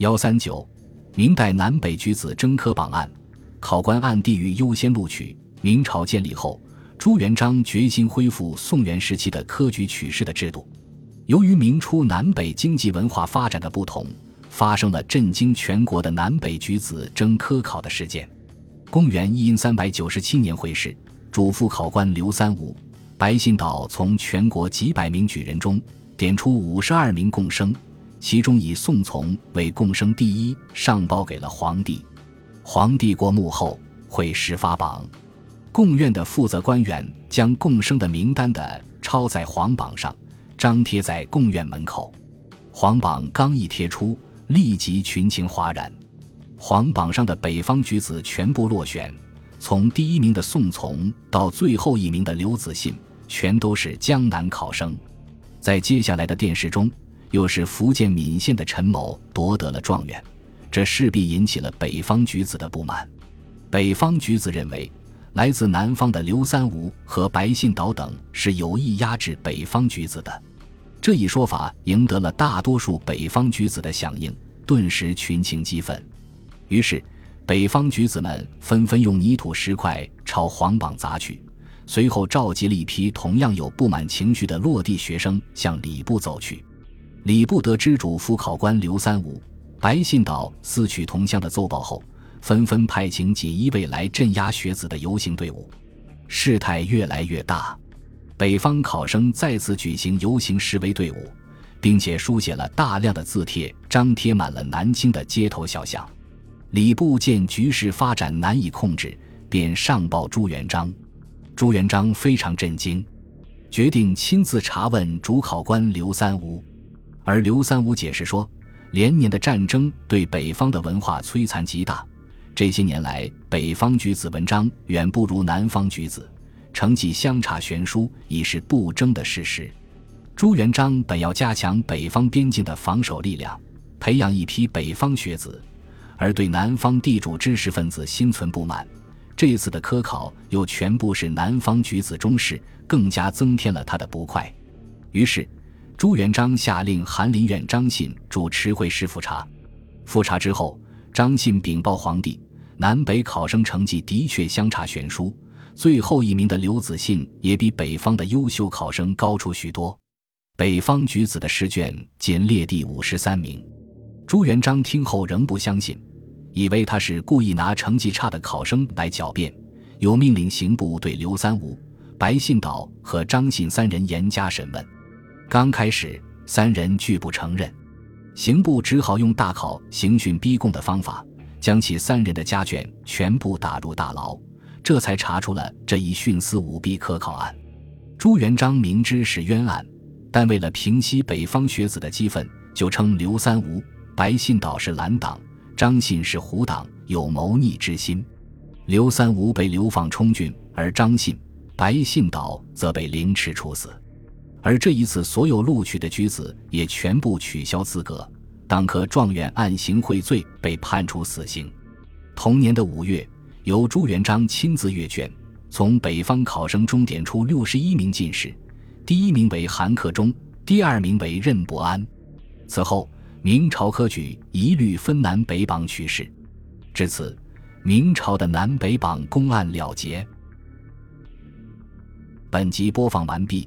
幺三九，明代南北举子征科榜案，考官按地域优先录取。明朝建立后，朱元璋决心恢复宋元时期的科举取士的制度。由于明初南北经济文化发展的不同，发生了震惊全国的南北举子征科考的事件。公元一三九七年会试，主副考官刘三五、白信岛从全国几百名举人中点出五十二名贡生。其中以宋从为贡生第一，上报给了皇帝。皇帝过目后，会试发榜，贡院的负责官员将贡生的名单的抄在黄榜上，张贴在贡院门口。黄榜刚一贴出，立即群情哗然。黄榜上的北方举子全部落选，从第一名的宋从到最后一名的刘子信，全都是江南考生。在接下来的殿试中。又是福建闽县的陈某夺得了状元，这势必引起了北方举子的不满。北方举子认为，来自南方的刘三五和白信岛等是有意压制北方举子的。这一说法赢得了大多数北方举子的响应，顿时群情激愤。于是，北方举子们纷纷用泥土石块朝黄榜砸去，随后召集了一批同样有不满情绪的落地学生向礼部走去。礼部得知主副考官刘三五、白信岛私取同乡的奏报后，纷纷派请锦衣卫来镇压学子的游行队伍。事态越来越大，北方考生再次举行游行示威队伍，并且书写了大量的字帖，张贴满了南京的街头小巷。礼部见局势发展难以控制，便上报朱元璋。朱元璋非常震惊，决定亲自查问主考官刘三五。而刘三五解释说，连年的战争对北方的文化摧残极大，这些年来北方举子文章远不如南方举子，成绩相差悬殊已是不争的事实。朱元璋本要加强北方边境的防守力量，培养一批北方学子，而对南方地主知识分子心存不满，这次的科考又全部是南方举子中士，更加增添了他的不快。于是。朱元璋下令翰林院张信主持会试复查，复查之后，张信禀报皇帝，南北考生成绩的确相差悬殊，最后一名的刘子信也比北方的优秀考生高出许多。北方举子的试卷仅列第五十三名。朱元璋听后仍不相信，以为他是故意拿成绩差的考生来狡辩，又命令刑部对刘三五、白信岛和张信三人严加审问。刚开始，三人拒不承认，刑部只好用大考刑讯逼供的方法，将其三人的家眷全部打入大牢，这才查出了这一徇私舞弊科考案。朱元璋明知是冤案，但为了平息北方学子的激愤，就称刘三无、白信岛是蓝党，张信是虎党，有谋逆之心。刘三无被流放充军，而张信、白信岛则被凌迟处死。而这一次，所有录取的举子也全部取消资格，当科状元按行贿罪被判处死刑。同年的五月，由朱元璋亲自阅卷，从北方考生中点出六十一名进士，第一名为韩克忠，第二名为任伯安。此后，明朝科举一律分南北榜取士，至此，明朝的南北榜公案了结。本集播放完毕。